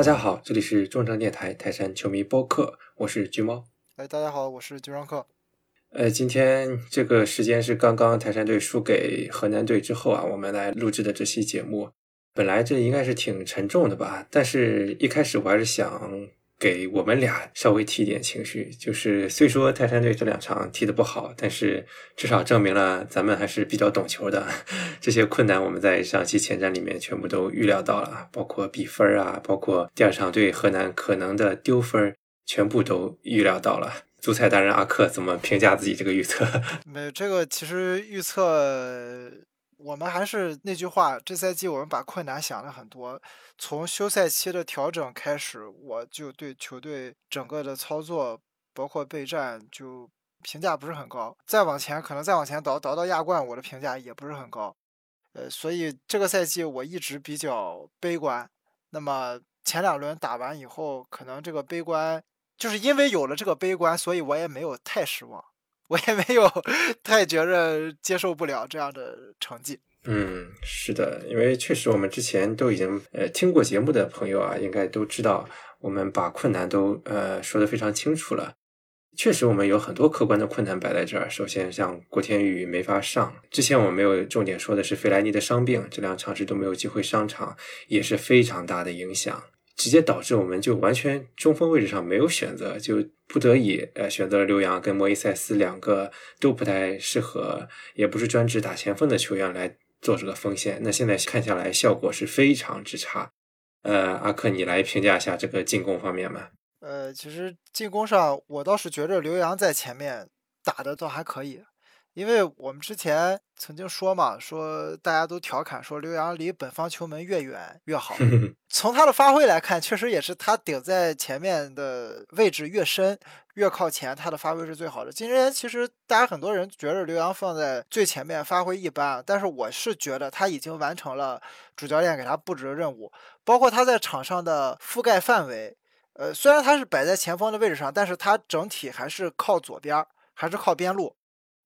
大家好，这里是中正电台泰山球迷播客，我是橘猫。哎，大家好，我是橘双客。呃，今天这个时间是刚刚泰山队输给河南队之后啊，我们来录制的这期节目。本来这应该是挺沉重的吧，但是一开始我还是想给我们俩稍微提点情绪。就是虽说泰山队这两场踢得不好，但是至少证明了咱们还是比较懂球的。这些困难我们在上期前瞻里面全部都预料到了，包括比分啊，包括第二场对河南可能的丢分，全部都预料到了。足彩达人阿克怎么评价自己这个预测？没有这个，其实预测我们还是那句话，这赛季我们把困难想了很多。从休赛期的调整开始，我就对球队整个的操作，包括备战，就评价不是很高。再往前，可能再往前倒倒到亚冠，我的评价也不是很高。呃，所以这个赛季我一直比较悲观。那么前两轮打完以后，可能这个悲观。就是因为有了这个悲观，所以我也没有太失望，我也没有太觉着接受不了这样的成绩。嗯，是的，因为确实我们之前都已经呃听过节目的朋友啊，应该都知道我们把困难都呃说的非常清楚了。确实我们有很多客观的困难摆在这儿。首先像郭天宇没法上，之前我们没有重点说的是费莱尼的伤病，这两场是都没有机会上场，也是非常大的影响。直接导致我们就完全中锋位置上没有选择，就不得已呃选择了刘洋跟莫伊塞斯两个都不太适合，也不是专职打前锋的球员来做这个锋线。那现在看下来效果是非常之差。呃，阿克，你来评价一下这个进攻方面吧。呃，其实进攻上我倒是觉着刘洋在前面打的倒还可以。因为我们之前曾经说嘛，说大家都调侃说刘洋离本方球门越远越好。从他的发挥来看，确实也是他顶在前面的位置越深越靠前，他的发挥是最好的。今天其实大家很多人觉得刘洋放在最前面发挥一般，但是我是觉得他已经完成了主教练给他布置的任务，包括他在场上的覆盖范围。呃，虽然他是摆在前锋的位置上，但是他整体还是靠左边，还是靠边路。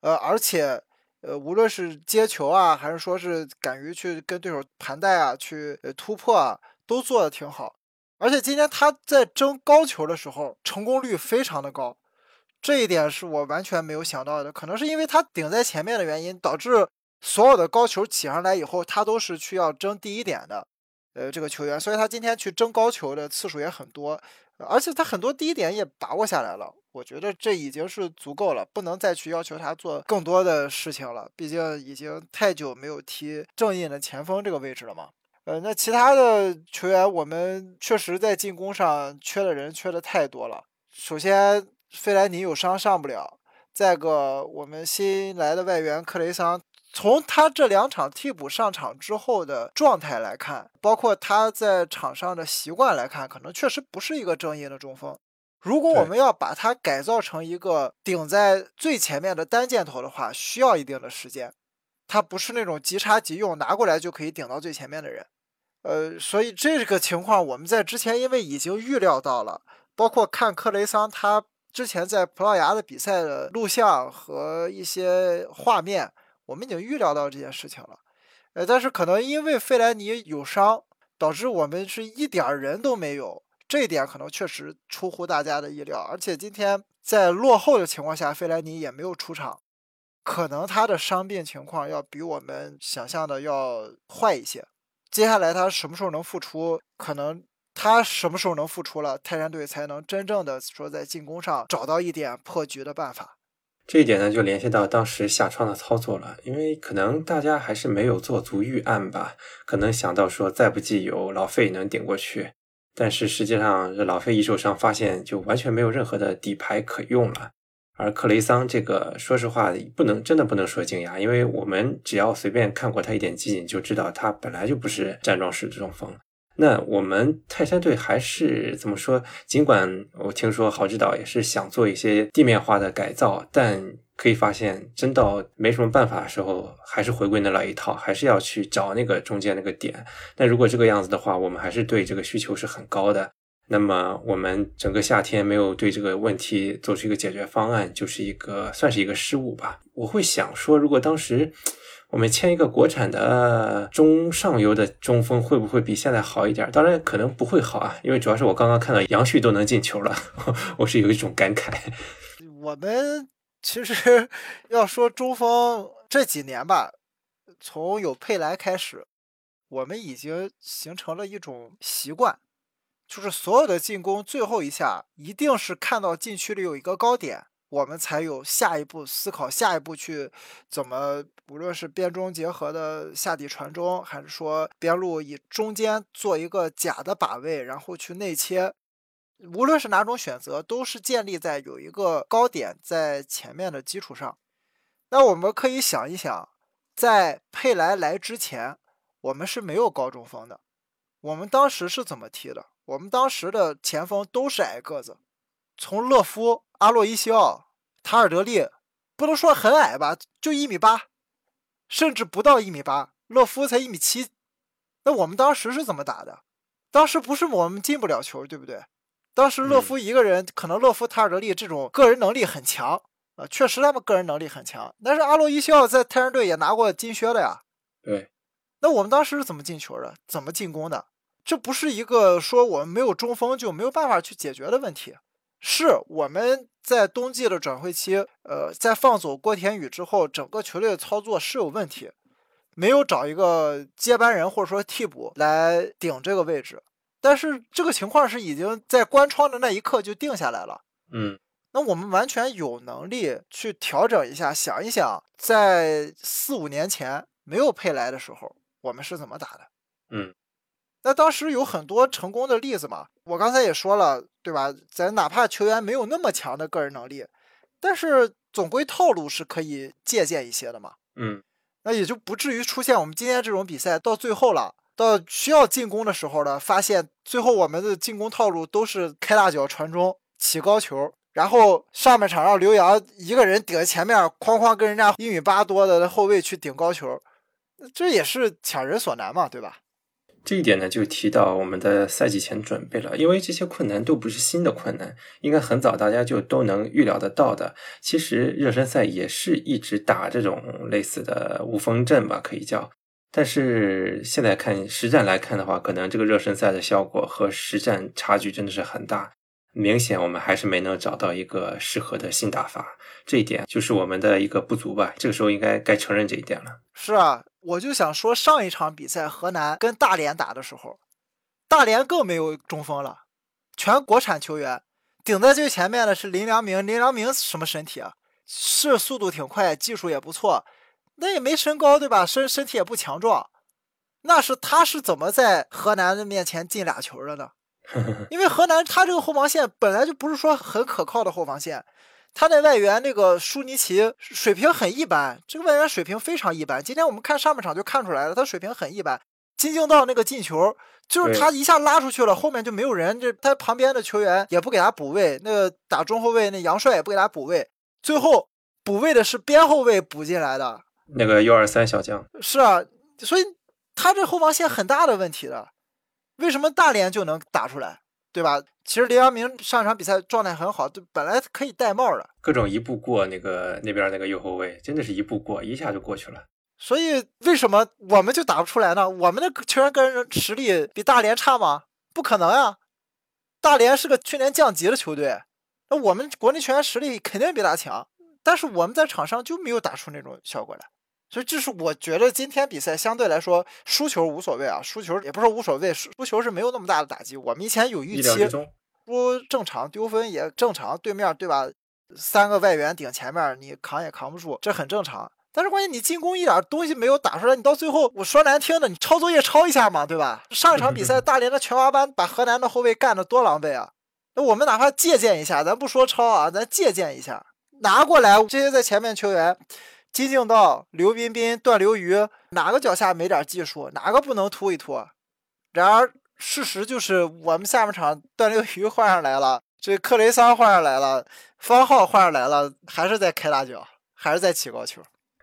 呃，而且，呃，无论是接球啊，还是说是敢于去跟对手盘带啊，去突破啊，都做的挺好。而且今天他在争高球的时候，成功率非常的高，这一点是我完全没有想到的。可能是因为他顶在前面的原因，导致所有的高球起上来以后，他都是去要争第一点的。呃，这个球员，所以他今天去争高球的次数也很多，而且他很多第一点也把握下来了。我觉得这已经是足够了，不能再去要求他做更多的事情了。毕竟已经太久没有踢正印的前锋这个位置了嘛。呃，那其他的球员，我们确实在进攻上缺的人缺的太多了。首先，费莱尼有伤上不了；再个，我们新来的外援克雷桑，从他这两场替补上场之后的状态来看，包括他在场上的习惯来看，可能确实不是一个正印的中锋。如果我们要把它改造成一个顶在最前面的单箭头的话，需要一定的时间。他不是那种即插即用，拿过来就可以顶到最前面的人。呃，所以这个情况我们在之前因为已经预料到了，包括看克雷桑他之前在葡萄牙的比赛的录像和一些画面，我们已经预料到这件事情了。呃，但是可能因为费莱尼有伤，导致我们是一点人都没有。这一点可能确实出乎大家的意料，而且今天在落后的情况下，费莱尼也没有出场，可能他的伤病情况要比我们想象的要坏一些。接下来他什么时候能复出？可能他什么时候能复出了，泰山队才能真正的说在进攻上找到一点破局的办法。这一点呢，就联系到当时下窗的操作了，因为可能大家还是没有做足预案吧，可能想到说再不济有老费能顶过去。但是实际上，这老费一受伤，发现就完全没有任何的底牌可用了。而克雷桑这个，说实话，不能真的不能说惊讶，因为我们只要随便看过他一点集锦，就知道他本来就不是站桩式中锋。那我们泰山队还是怎么说？尽管我听说郝指导也是想做一些地面化的改造，但。可以发现，真到没什么办法的时候，还是回归那老一套，还是要去找那个中间那个点。那如果这个样子的话，我们还是对这个需求是很高的。那么我们整个夏天没有对这个问题做出一个解决方案，就是一个算是一个失误吧。我会想说，如果当时。我们签一个国产的中上游的中锋，会不会比现在好一点？当然可能不会好啊，因为主要是我刚刚看到杨旭都能进球了，我是有一种感慨。我们其实要说中锋这几年吧，从有佩莱开始，我们已经形成了一种习惯，就是所有的进攻最后一下一定是看到禁区里有一个高点。我们才有下一步思考，下一步去怎么，无论是边中结合的下底传中，还是说边路以中间做一个假的把位，然后去内切，无论是哪种选择，都是建立在有一个高点在前面的基础上。那我们可以想一想，在佩莱来之前，我们是没有高中锋的，我们当时是怎么踢的？我们当时的前锋都是矮个子，从勒夫。阿洛伊西奥、塔尔德利，不能说很矮吧，就一米八，甚至不到一米八。勒夫才一米七，那我们当时是怎么打的？当时不是我们进不了球，对不对？当时勒夫一个人，可能勒夫、塔尔德利这种个人能力很强啊，确实他们个人能力很强。但是阿洛伊西奥在太阳队也拿过金靴的呀。对。那我们当时是怎么进球的？怎么进攻的？这不是一个说我们没有中锋就没有办法去解决的问题。是我们在冬季的转会期，呃，在放走郭田雨之后，整个球队的操作是有问题，没有找一个接班人或者说替补来顶这个位置。但是这个情况是已经在关窗的那一刻就定下来了。嗯，那我们完全有能力去调整一下，想一想，在四五年前没有佩莱的时候，我们是怎么打的？嗯。那当时有很多成功的例子嘛，我刚才也说了，对吧？咱哪怕球员没有那么强的个人能力，但是总归套路是可以借鉴一些的嘛。嗯，那也就不至于出现我们今天这种比赛到最后了，到需要进攻的时候了，发现最后我们的进攻套路都是开大脚传中起高球，然后上半场让刘洋一个人顶在前面，哐哐跟人家一米八多的后卫去顶高球，这也是强人所难嘛，对吧？这一点呢，就提到我们的赛季前准备了，因为这些困难都不是新的困难，应该很早大家就都能预料得到的。其实热身赛也是一直打这种类似的无锋阵吧，可以叫。但是现在看实战来看的话，可能这个热身赛的效果和实战差距真的是很大，明显我们还是没能找到一个适合的新打法，这一点就是我们的一个不足吧。这个时候应该该承认这一点了。是啊。我就想说，上一场比赛河南跟大连打的时候，大连更没有中锋了，全国产球员，顶在最前面的是林良铭。林良铭什么身体啊？是速度挺快，技术也不错，那也没身高对吧？身身体也不强壮，那是他是怎么在河南的面前进俩球的呢？因为河南他这个后防线本来就不是说很可靠的后防线。他那外援那个舒尼奇水平很一般，这个外援水平非常一般。今天我们看上半场就看出来了，他水平很一般。金敬道那个进球，就是他一下拉出去了，后面就没有人，这他旁边的球员也不给他补位。那个打中后卫那杨帅也不给他补位，最后补位的是边后卫补进来的那个幺二三小将。是啊，所以他这后防线很大的问题的。为什么大连就能打出来？对吧？其实刘阳明上一场比赛状态很好，就本来可以戴帽的，各种一步过那个那边那个右后卫，真的是一步过，一下就过去了。所以为什么我们就打不出来呢？我们的球员个人实力比大连差吗？不可能呀！大连是个去年降级的球队，那我们国内球员实力肯定比他强，但是我们在场上就没有打出那种效果来。所以这是我觉得今天比赛相对来说输球无所谓啊，输球也不是无所谓，输球是没有那么大的打击。我们以前有预期，输正常，丢分也正常，对面对吧？三个外援顶前面，你扛也扛不住，这很正常。但是关键你进攻一点东西没有打出来，你到最后我说难听的，你抄作业抄一下嘛，对吧？上一场比赛大连的全华班把河南的后卫干得多狼狈啊！那我们哪怕借鉴一下，咱不说抄啊，咱借鉴一下，拿过来这些在前面球员。金靖道、刘彬彬、段刘愚，哪个脚下没点技术？哪个不能突一突？然而事实就是，我们下半场段刘愚换上来了，这克雷桑换上来了，方浩换上来了，还是在开大脚，还是在起高球。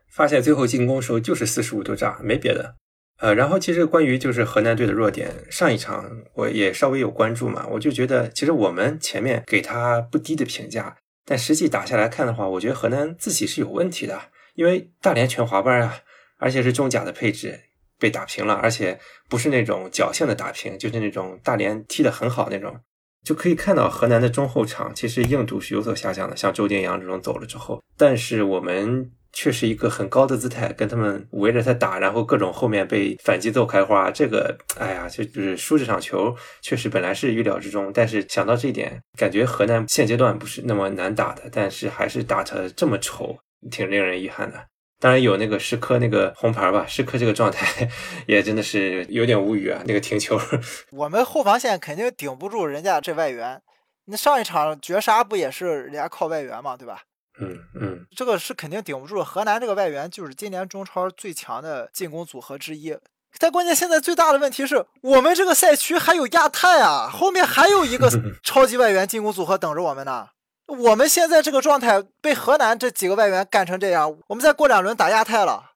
发现最后进攻时候就是四十五度炸，没别的。呃，然后其实关于就是河南队的弱点，上一场我也稍微有关注嘛，我就觉得其实我们前面给他不低的评价，但实际打下来看的话，我觉得河南自己是有问题的。因为大连全华班啊，而且是中甲的配置被打平了，而且不是那种侥幸的打平，就是那种大连踢得很好那种，就可以看到河南的中后场其实硬度是有所下降的，像周定洋这种走了之后，但是我们。却是一个很高的姿态，跟他们围着他打，然后各种后面被反击揍开花。这个，哎呀，就就是输这场球，确实本来是预料之中。但是想到这一点，感觉河南现阶段不是那么难打的，但是还是打成这么丑，挺令人遗憾的。当然有那个石科那个红牌吧，石科这个状态也真的是有点无语啊。那个停球，我们后防线肯定顶不住人家这外援。那上一场绝杀不也是人家靠外援嘛，对吧？嗯嗯，这个是肯定顶不住。河南这个外援就是今年中超最强的进攻组合之一。但关键现在最大的问题是我们这个赛区还有亚太啊，后面还有一个 超级外援进攻组合等着我们呢。我们现在这个状态被河南这几个外援干成这样，我们再过两轮打亚太了，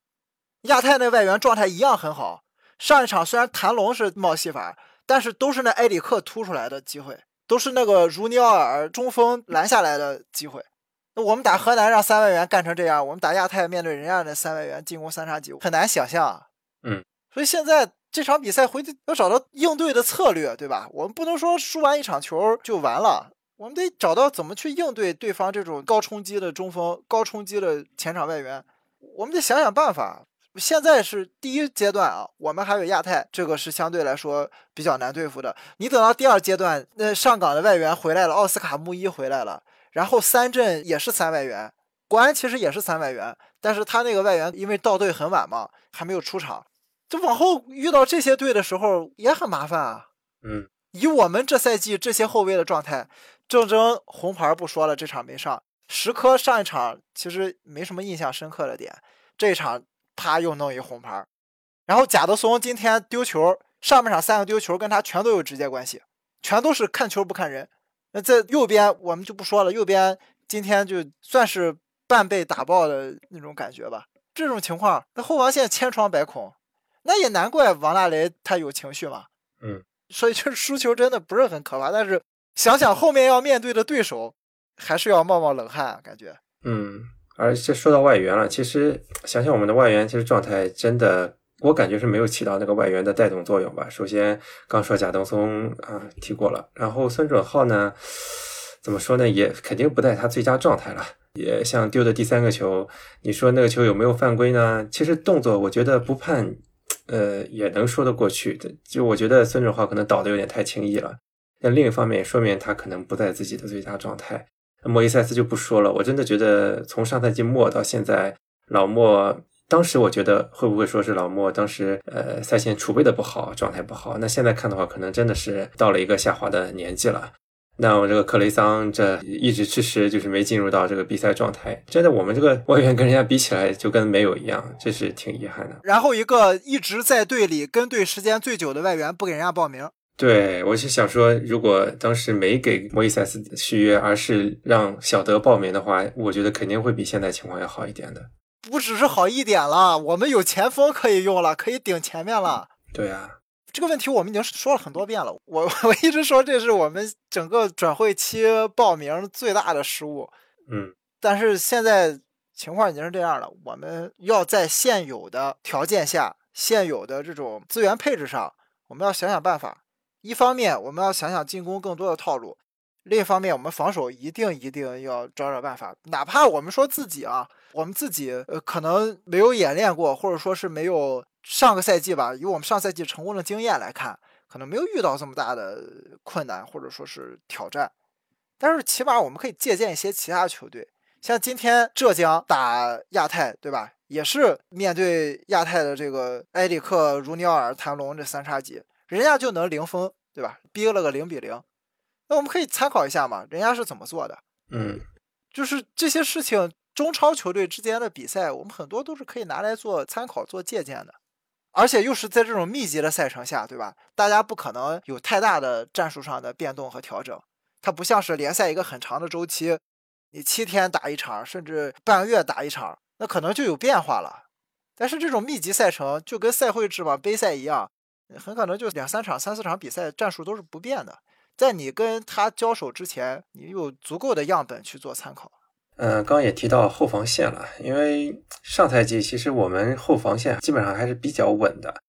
亚太那外援状态一样很好。上一场虽然谭龙是冒戏法，但是都是那埃里克突出来的机会，都是那个如尼奥尔中锋拦下来的机会。那我们打河南让三外援干成这样，我们打亚太面对人家那三外援进攻三叉戟，很难想象。啊嗯，所以现在这场比赛回去要找到应对的策略，对吧？我们不能说输完一场球就完了，我们得找到怎么去应对对方这种高冲击的中锋、高冲击的前场外援，我们得想想办法。现在是第一阶段啊，我们还有亚太，这个是相对来说比较难对付的。你等到第二阶段，那上港的外援回来了，奥斯卡穆伊回来了。然后三镇也是三外援，国安其实也是三外援，但是他那个外援因为到队很晚嘛，还没有出场。就往后遇到这些队的时候也很麻烦啊。嗯，以我们这赛季这些后卫的状态，郑铮红牌不说了，这场没上。石科上一场其实没什么印象深刻的点，这一场他又弄一红牌。然后贾德松今天丢球，上半场三个丢球跟他全都有直接关系，全都是看球不看人。那在右边我们就不说了，右边今天就算是半被打爆的那种感觉吧。这种情况，那后防线千疮百孔，那也难怪王大雷他有情绪嘛。嗯，所以就是输球真的不是很可怕，但是想想后面要面对的对手，还是要冒冒冷汗，感觉。嗯，而且说到外援了，其实想想我们的外援，其实状态真的。我感觉是没有起到那个外援的带动作用吧。首先，刚说贾登松啊提过了，然后孙准浩呢，怎么说呢，也肯定不在他最佳状态了。也像丢的第三个球，你说那个球有没有犯规呢？其实动作我觉得不判，呃，也能说得过去。就我觉得孙准浩可能倒的有点太轻易了。那另一方面也，说明他可能不在自己的最佳状态。那莫伊塞斯就不说了，我真的觉得从上赛季末到现在，老莫。当时我觉得会不会说是老莫当时呃赛前储备的不好，状态不好。那现在看的话，可能真的是到了一个下滑的年纪了。那我这个克雷桑这一直迟迟就是没进入到这个比赛状态，真的我们这个外援跟人家比起来就跟没有一样，这是挺遗憾的。然后一个一直在队里跟队时间最久的外援不给人家报名，对我是想说，如果当时没给莫伊塞斯续约，而是让小德报名的话，我觉得肯定会比现在情况要好一点的。不只是好一点了，我们有前锋可以用了，可以顶前面了。对啊，这个问题我们已经说了很多遍了。我我一直说这是我们整个转会期报名最大的失误。嗯，但是现在情况已经是这样了，我们要在现有的条件下、现有的这种资源配置上，我们要想想办法。一方面，我们要想想进攻更多的套路。另一方面，我们防守一定一定要找找办法，哪怕我们说自己啊，我们自己呃可能没有演练过，或者说是没有上个赛季吧，以我们上赛季成功的经验来看，可能没有遇到这么大的困难或者说是挑战，但是起码我们可以借鉴一些其他球队，像今天浙江打亚太，对吧？也是面对亚太的这个埃里克、儒尼奥尔、谭龙这三叉戟，人家就能零封，对吧？逼了个零比零。那我们可以参考一下嘛，人家是怎么做的？嗯，就是这些事情，中超球队之间的比赛，我们很多都是可以拿来做参考、做借鉴的。而且又是在这种密集的赛程下，对吧？大家不可能有太大的战术上的变动和调整。它不像是联赛一个很长的周期，你七天打一场，甚至半个月打一场，那可能就有变化了。但是这种密集赛程就跟赛会制嘛、杯赛一样，很可能就两三场、三四场比赛，战术都是不变的。在你跟他交手之前，你有足够的样本去做参考。嗯，刚刚也提到后防线了，因为上赛季其实我们后防线基本上还是比较稳的，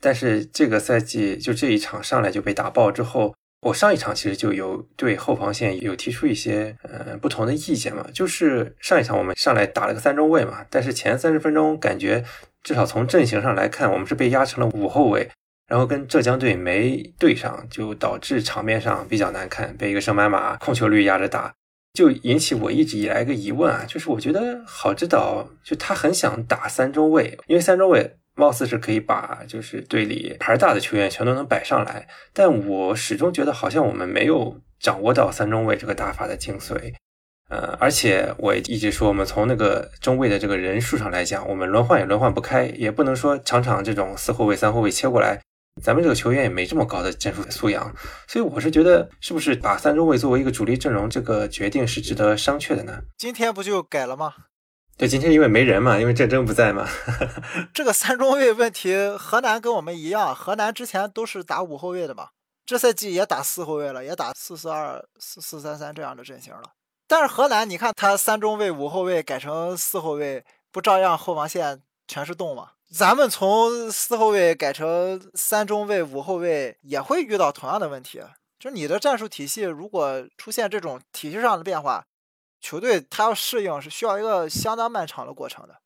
但是这个赛季就这一场上来就被打爆之后，我上一场其实就有对后防线有提出一些呃不同的意见嘛，就是上一场我们上来打了个三中卫嘛，但是前三十分钟感觉至少从阵型上来看，我们是被压成了五后卫，然后跟浙江队没对上，就导致场面上比较难看，被一个圣班马控球率压着打。就引起我一直以来一个疑问啊，就是我觉得郝指导就他很想打三中卫，因为三中卫貌似是可以把就是队里牌大的球员全都能摆上来，但我始终觉得好像我们没有掌握到三中卫这个打法的精髓，呃，而且我一直说我们从那个中卫的这个人数上来讲，我们轮换也轮换不开，也不能说场场这种四后卫三后卫切过来。咱们这个球员也没这么高的战术素养，所以我是觉得，是不是把三中卫作为一个主力阵容，这个决定是值得商榷的呢？今天不就改了吗？对，今天因为没人嘛，因为战争不在嘛。这个三中卫问题，河南跟我们一样，河南之前都是打五后卫的嘛，这赛季也打四后卫了，也打四四二、四四三三这样的阵型了。但是河南，你看他三中卫、五后卫改成四后卫，不照样后防线全是洞吗？咱们从四后卫改成三中卫、五后卫，也会遇到同样的问题。就是你的战术体系如果出现这种体系上的变化，球队他要适应是需要一个相当漫长的过程的。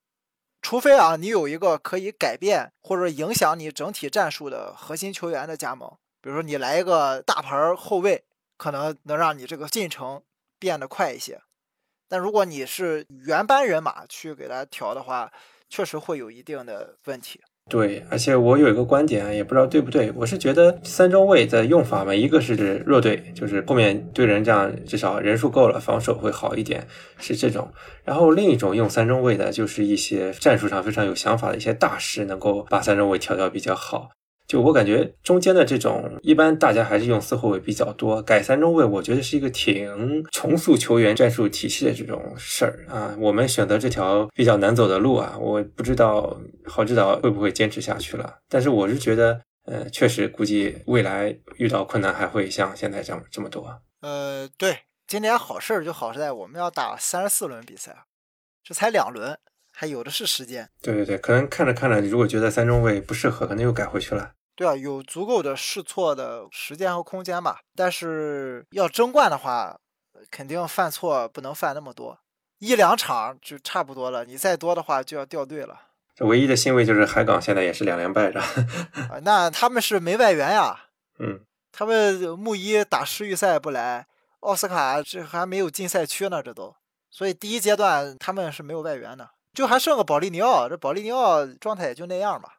除非啊，你有一个可以改变或者影响你整体战术的核心球员的加盟，比如说你来一个大牌后卫，可能能让你这个进程变得快一些。但如果你是原班人马去给他调的话，确实会有一定的问题。对，而且我有一个观点，也不知道对不对。我是觉得三中卫的用法嘛，一个是弱队，就是后面对人这样，至少人数够了，防守会好一点，是这种。然后另一种用三中卫的，就是一些战术上非常有想法的一些大师，能够把三中卫调教比较好。就我感觉，中间的这种一般大家还是用四后卫比较多，改三中卫，我觉得是一个挺重塑球员战术体系的这种事儿啊。我们选择这条比较难走的路啊，我不知道郝指导会不会坚持下去了。但是我是觉得，呃，确实估计未来遇到困难还会像现在这样这么多。呃，对，今年好事儿就好在我们要打三十四轮比赛，这才两轮，还有的是时间。对对对，可能看着看着，如果觉得三中卫不适合，可能又改回去了。对啊，有足够的试错的时间和空间吧。但是要争冠的话，肯定犯错不能犯那么多，一两场就差不多了。你再多的话就要掉队了。这唯一的欣慰就是海港现在也是两连败着。啊，那他们是没外援呀。嗯。他们木一打世预赛不来，奥斯卡这还没有进赛区呢，这都。所以第一阶段他们是没有外援的，就还剩个保利尼奥。这保利尼奥状态也就那样吧。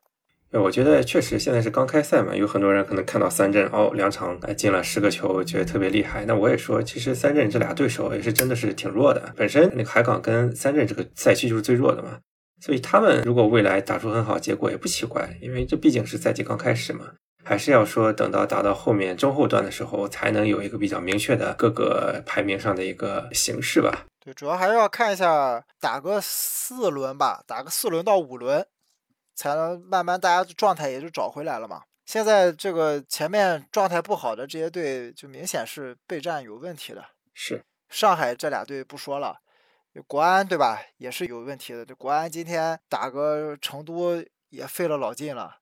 我觉得确实现在是刚开赛嘛，有很多人可能看到三镇哦两场哎进了十个球，觉得特别厉害。那我也说，其实三镇这俩对手也是真的是挺弱的。本身那个海港跟三镇这个赛区就是最弱的嘛，所以他们如果未来打出很好结果也不奇怪，因为这毕竟是赛季刚开始嘛。还是要说等到打到后面中后段的时候，才能有一个比较明确的各个排名上的一个形式吧。对，主要还是要看一下打个四轮吧，打个四轮到五轮。才能慢慢大家状态也就找回来了嘛。现在这个前面状态不好的这些队，就明显是备战有问题的。是上海这俩队不说了，国安对吧，也是有问题的。这国安今天打个成都也费了老劲了，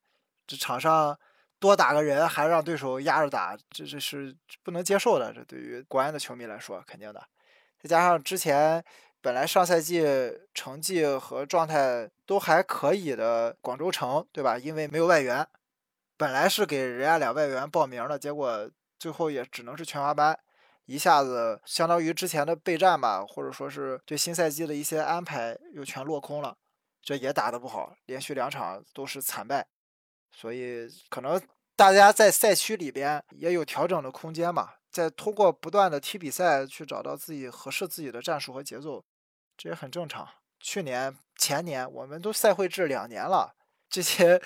这场上多打个人还让对手压着打，这这是不能接受的。这对于国安的球迷来说，肯定的。再加上之前。本来上赛季成绩和状态都还可以的广州城，对吧？因为没有外援，本来是给人家俩外援报名了，结果最后也只能是全华班，一下子相当于之前的备战吧，或者说是对新赛季的一些安排又全落空了，这也打得不好，连续两场都是惨败，所以可能大家在赛区里边也有调整的空间嘛，在通过不断的踢比赛去找到自己合适自己的战术和节奏。这也很正常。去年、前年我们都赛会制两年了，这些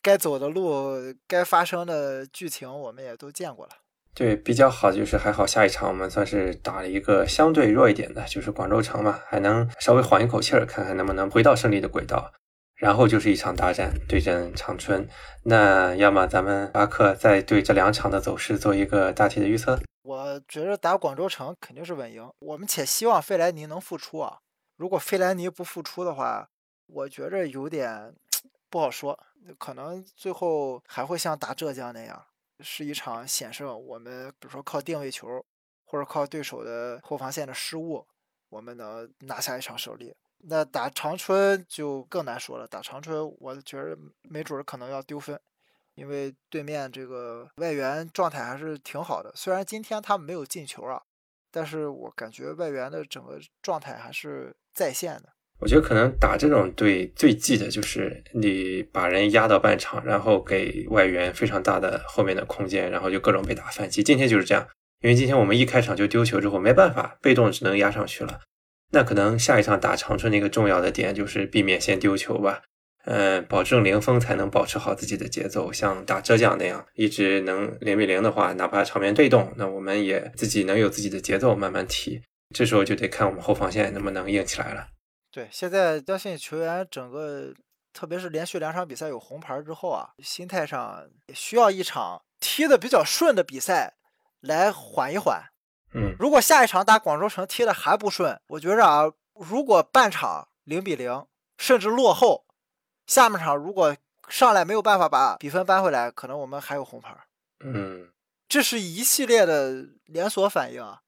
该走的路、该发生的剧情，我们也都见过了。对，比较好就是还好，下一场我们算是打了一个相对弱一点的，就是广州城嘛，还能稍微缓一口气儿，看看能不能回到胜利的轨道。然后就是一场大战，对阵长春。那要么咱们巴克再对这两场的走势做一个大体的预测。我觉得打广州城肯定是稳赢，我们且希望费莱尼能复出啊。如果费莱尼不复出的话，我觉着有点不好说，可能最后还会像打浙江那样，是一场险胜。我们比如说靠定位球，或者靠对手的后防线的失误，我们能拿下一场胜利。那打长春就更难说了，打长春我觉着没准可能要丢分。因为对面这个外援状态还是挺好的，虽然今天他们没有进球啊，但是我感觉外援的整个状态还是在线的。我觉得可能打这种队最忌的就是你把人压到半场，然后给外援非常大的后面的空间，然后就各种被打反击。今天就是这样，因为今天我们一开场就丢球之后没办法，被动只能压上去了。那可能下一场打长春的一个重要的点就是避免先丢球吧。嗯，保证零封才能保持好自己的节奏。像打浙江那样，一直能零比零的话，哪怕场面被动，那我们也自己能有自己的节奏慢慢踢。这时候就得看我们后防线能不能硬起来了。对，现在相信球员整个，特别是连续两场比赛有红牌之后啊，心态上需要一场踢的比较顺的比赛来缓一缓。嗯，如果下一场打广州城踢的还不顺，我觉着啊，如果半场零比零甚至落后。下半场如果上来没有办法把比分扳回来，可能我们还有红牌。嗯，这是一系列的连锁反应啊。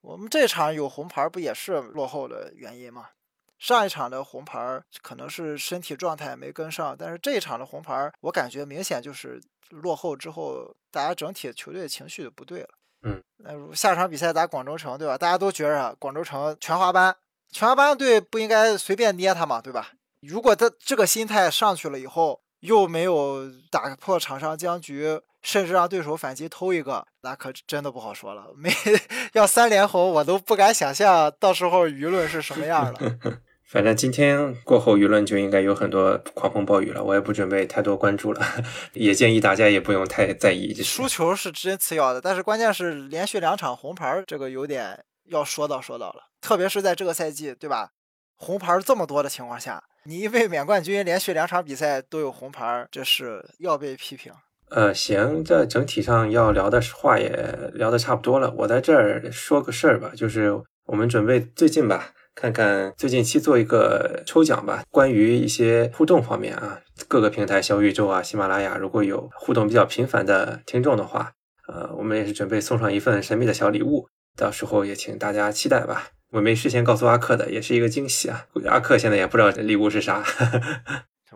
我们这场有红牌不也是落后的原因吗？上一场的红牌可能是身体状态没跟上，但是这一场的红牌，我感觉明显就是落后之后，大家整体球队情绪就不对了。嗯，那下场比赛打广州城，对吧？大家都觉着广州城全华班，全华班队不应该随便捏他嘛，对吧？如果他这个心态上去了以后，又没有打破场上僵局，甚至让对手反击偷一个，那可真的不好说了。没 要三连红，我都不敢想象到时候舆论是什么样了。反正今天过后，舆论就应该有很多狂风暴雨了。我也不准备太多关注了，也建议大家也不用太在意。输球是真次要的，但是关键是连续两场红牌，这个有点要说到说到了。特别是在这个赛季，对吧？红牌这么多的情况下。你一位免冠军连续两场比赛都有红牌，这是要被批评。呃，行，这整体上要聊的话也聊的差不多了。我在这儿说个事儿吧，就是我们准备最近吧，看看最近期做一个抽奖吧，关于一些互动方面啊，各个平台小宇宙啊、喜马拉雅，如果有互动比较频繁的听众的话，呃，我们也是准备送上一份神秘的小礼物，到时候也请大家期待吧。我没事先告诉阿克的，也是一个惊喜啊！阿克现在也不知道礼物是啥。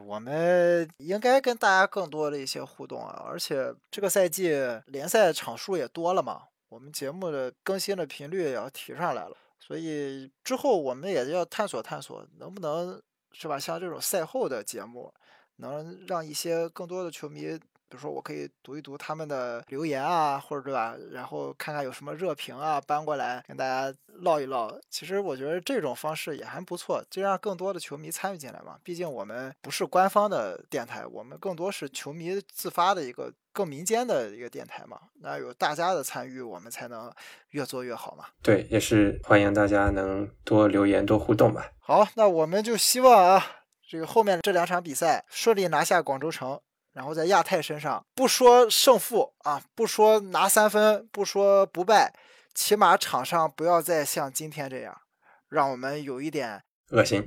我们应该跟大家更多的一些互动啊，而且这个赛季联赛场数也多了嘛，我们节目的更新的频率也要提上来了，所以之后我们也要探索探索，能不能是吧？像这种赛后的节目，能让一些更多的球迷。比如说，我可以读一读他们的留言啊，或者对吧？然后看看有什么热评啊，搬过来跟大家唠一唠。其实我觉得这种方式也还不错，就让更多的球迷参与进来嘛。毕竟我们不是官方的电台，我们更多是球迷自发的一个更民间的一个电台嘛。那有大家的参与，我们才能越做越好嘛。对，也是欢迎大家能多留言、多互动吧。好，那我们就希望啊，这个后面这两场比赛顺利拿下广州城。然后在亚太身上，不说胜负啊，不说拿三分，不说不败，起码场上不要再像今天这样，让我们有一点恶心。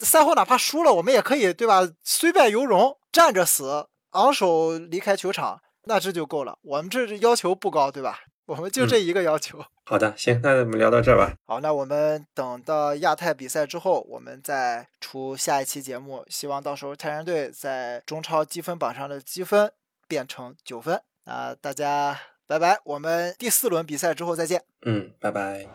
赛后哪怕输了，我们也可以对吧？虽败犹荣，站着死，昂首离开球场，那这就够了。我们这要求不高，对吧？我们就这一个要求。好的，行，那我们聊到这儿吧。好，那我们等到亚太比赛之后，我们再出下一期节目。希望到时候泰山队在中超积分榜上的积分变成九分。那大家拜拜，我们第四轮比赛之后再见。嗯，拜拜。